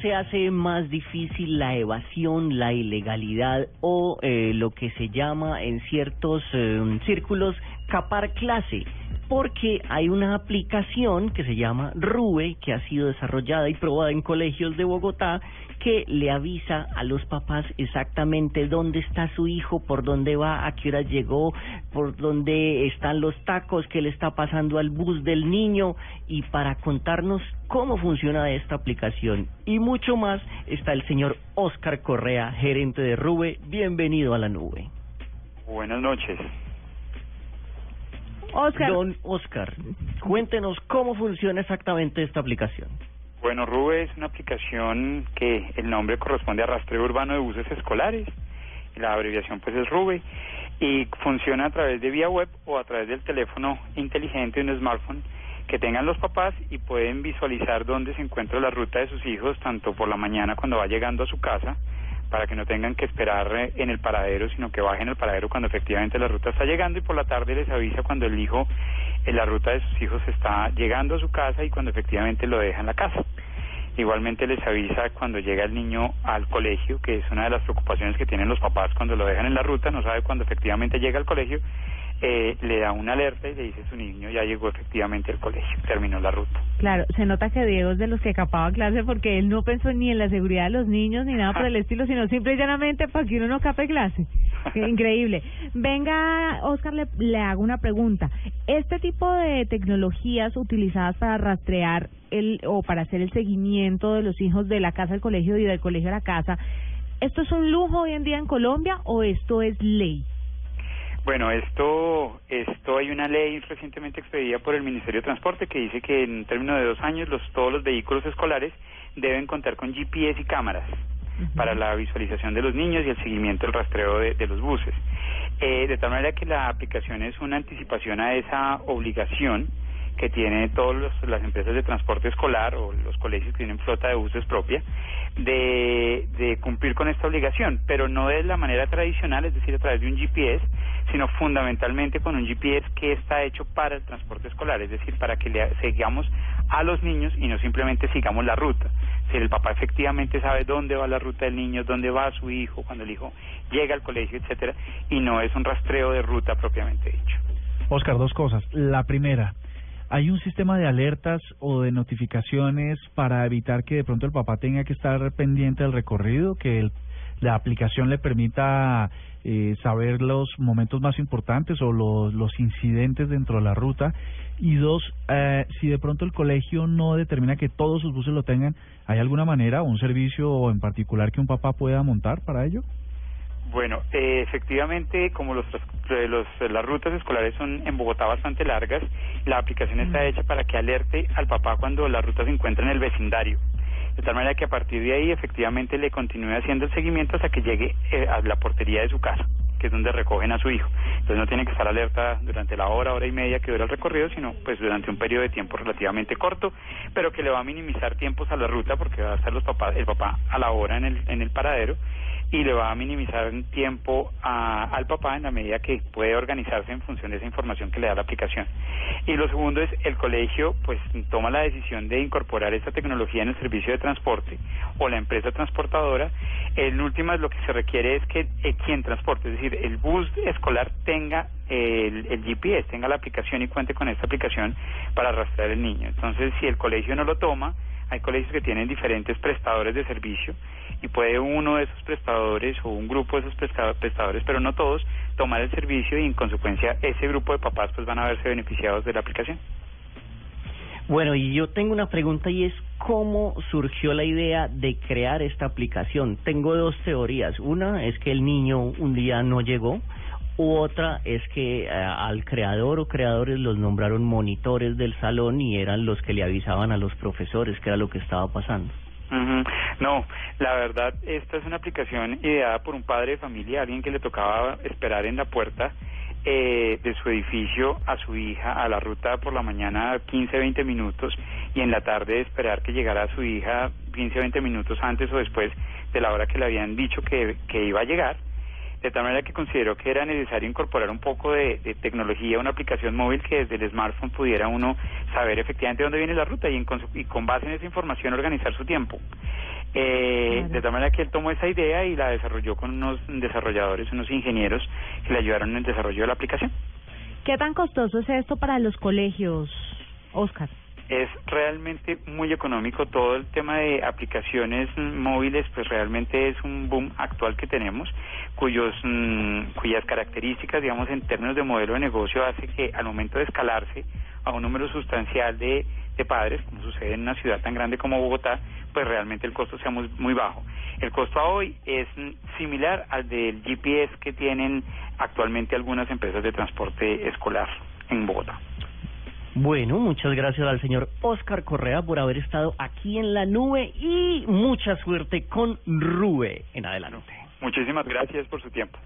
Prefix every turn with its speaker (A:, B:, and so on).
A: Se hace más difícil la evasión, la ilegalidad o eh, lo que se llama en ciertos eh, círculos capar clase. Porque hay una aplicación que se llama Rube, que ha sido desarrollada y probada en colegios de Bogotá, que le avisa a los papás exactamente dónde está su hijo, por dónde va, a qué hora llegó, por dónde están los tacos, qué le está pasando al bus del niño y para contarnos cómo funciona esta aplicación y mucho más está el señor Oscar Correa, gerente de Rube. Bienvenido a la nube.
B: Buenas noches.
C: Oscar.
A: Don Oscar, cuéntenos cómo funciona exactamente esta aplicación.
B: Bueno, Rube es una aplicación que el nombre corresponde a rastreo urbano de buses escolares. La abreviación pues es Rube y funciona a través de vía web o a través del teléfono inteligente un smartphone que tengan los papás y pueden visualizar dónde se encuentra la ruta de sus hijos tanto por la mañana cuando va llegando a su casa para que no tengan que esperar eh, en el paradero, sino que bajen al paradero cuando efectivamente la ruta está llegando y por la tarde les avisa cuando el hijo, en la ruta de sus hijos está llegando a su casa y cuando efectivamente lo deja en la casa. Igualmente les avisa cuando llega el niño al colegio, que es una de las preocupaciones que tienen los papás cuando lo dejan en la ruta, no sabe cuando efectivamente llega al colegio, eh, le da una alerta y le dice su niño ya llegó efectivamente al colegio, terminó la ruta.
C: Claro, se nota que Diego es de los que capaba clase porque él no pensó ni en la seguridad de los niños ni nada por el estilo, sino simple y llanamente para que uno no cape clase. Increíble. Venga, Oscar, le, le hago una pregunta. Este tipo de tecnologías utilizadas para rastrear el o para hacer el seguimiento de los hijos de la casa al colegio y del colegio a la casa, ¿esto es un lujo hoy en día en Colombia o esto es ley?
B: Bueno, esto, esto hay una ley recientemente expedida por el Ministerio de Transporte que dice que en términos de dos años los, todos los vehículos escolares deben contar con GPS y cámaras para la visualización de los niños y el seguimiento, el rastreo de, de los buses. Eh, de tal manera que la aplicación es una anticipación a esa obligación que tienen todas las empresas de transporte escolar o los colegios que tienen flota de buses propia de, de cumplir con esta obligación, pero no de la manera tradicional, es decir, a través de un GPS, sino fundamentalmente con un GPS que está hecho para el transporte escolar, es decir, para que le sigamos a los niños y no simplemente sigamos la ruta. Si el papá efectivamente sabe dónde va la ruta del niño, dónde va su hijo, cuando el hijo llega al colegio, etcétera, y no es un rastreo de ruta propiamente dicho.
D: Oscar, dos cosas. La primera, ¿hay un sistema de alertas o de notificaciones para evitar que de pronto el papá tenga que estar pendiente del recorrido, que el, la aplicación le permita eh, saber los momentos más importantes o los, incidentes dentro de la ruta? Y dos, eh, si de pronto el colegio no determina que todos sus buses lo tengan, ¿hay alguna manera o un servicio en particular que un papá pueda montar para ello?
B: Bueno, eh, efectivamente, como los, tras- los, las rutas escolares son en Bogotá bastante largas, la aplicación está hecha para que alerte al papá cuando la ruta se encuentra en el vecindario. De tal manera que a partir de ahí efectivamente le continúe haciendo el seguimiento hasta que llegue eh, a la portería de su casa, que es donde recogen a su hijo. Entonces no tiene que estar alerta durante la hora, hora y media que dura el recorrido, sino pues durante un periodo de tiempo relativamente corto, pero que le va a minimizar tiempos a la ruta porque va a estar los papás, el papá a la hora en el, en el paradero y le va a minimizar un tiempo a- al papá en la medida que puede organizarse en función de esa información que le da la aplicación. Y lo segundo es el colegio pues toma la decisión de incorporar esta tecnología en el servicio de transporte o la empresa transportadora. En últimas lo que se requiere es que eh, quien transporte, es decir, el bus escolar tenga el, el GPS, tenga la aplicación y cuente con esta aplicación para rastrear el niño. Entonces, si el colegio no lo toma, hay colegios que tienen diferentes prestadores de servicio y puede uno de esos prestadores o un grupo de esos presta- prestadores, pero no todos, tomar el servicio y en consecuencia ese grupo de papás pues van a verse beneficiados de la aplicación.
A: Bueno, y yo tengo una pregunta y es cómo surgió la idea de crear esta aplicación. Tengo dos teorías. Una es que el niño un día no llegó u otra es que eh, al creador o creadores los nombraron monitores del salón y eran los que le avisaban a los profesores que era lo que estaba pasando.
B: No, la verdad, esta es una aplicación ideada por un padre de familia, alguien que le tocaba esperar en la puerta eh, de su edificio a su hija a la ruta por la mañana 15, 20 minutos y en la tarde esperar que llegara su hija 15, 20 minutos antes o después de la hora que le habían dicho que, que iba a llegar. De tal manera que consideró que era necesario incorporar un poco de, de tecnología, una aplicación móvil que desde el smartphone pudiera uno saber efectivamente dónde viene la ruta y, en, con- y con base en esa información organizar su tiempo. Eh,
C: Claro.
B: De tal manera que él tomó esa idea y la desarrolló con unos desarrolladores, unos ingenieros que le ayudaron en el desarrollo de la aplicación.
C: ¿Qué tan costoso es esto para los colegios, Oscar?
B: Es realmente muy económico todo el tema de aplicaciones móviles, pues realmente es un boom actual que tenemos, cuyos mm, cuyas características, digamos, en términos de modelo de negocio hace que al momento de escalarse a un número sustancial de, de padres, como sucede en una ciudad tan grande como Bogotá, pues realmente el costo sea muy, muy bajo. El costo a hoy es mm, similar al del GPS que tienen actualmente algunas empresas de transporte escolar en Bogotá.
A: Bueno, muchas gracias al señor Oscar Correa por haber estado aquí en la nube y mucha suerte con Rube en adelante.
B: Muchísimas gracias por su tiempo.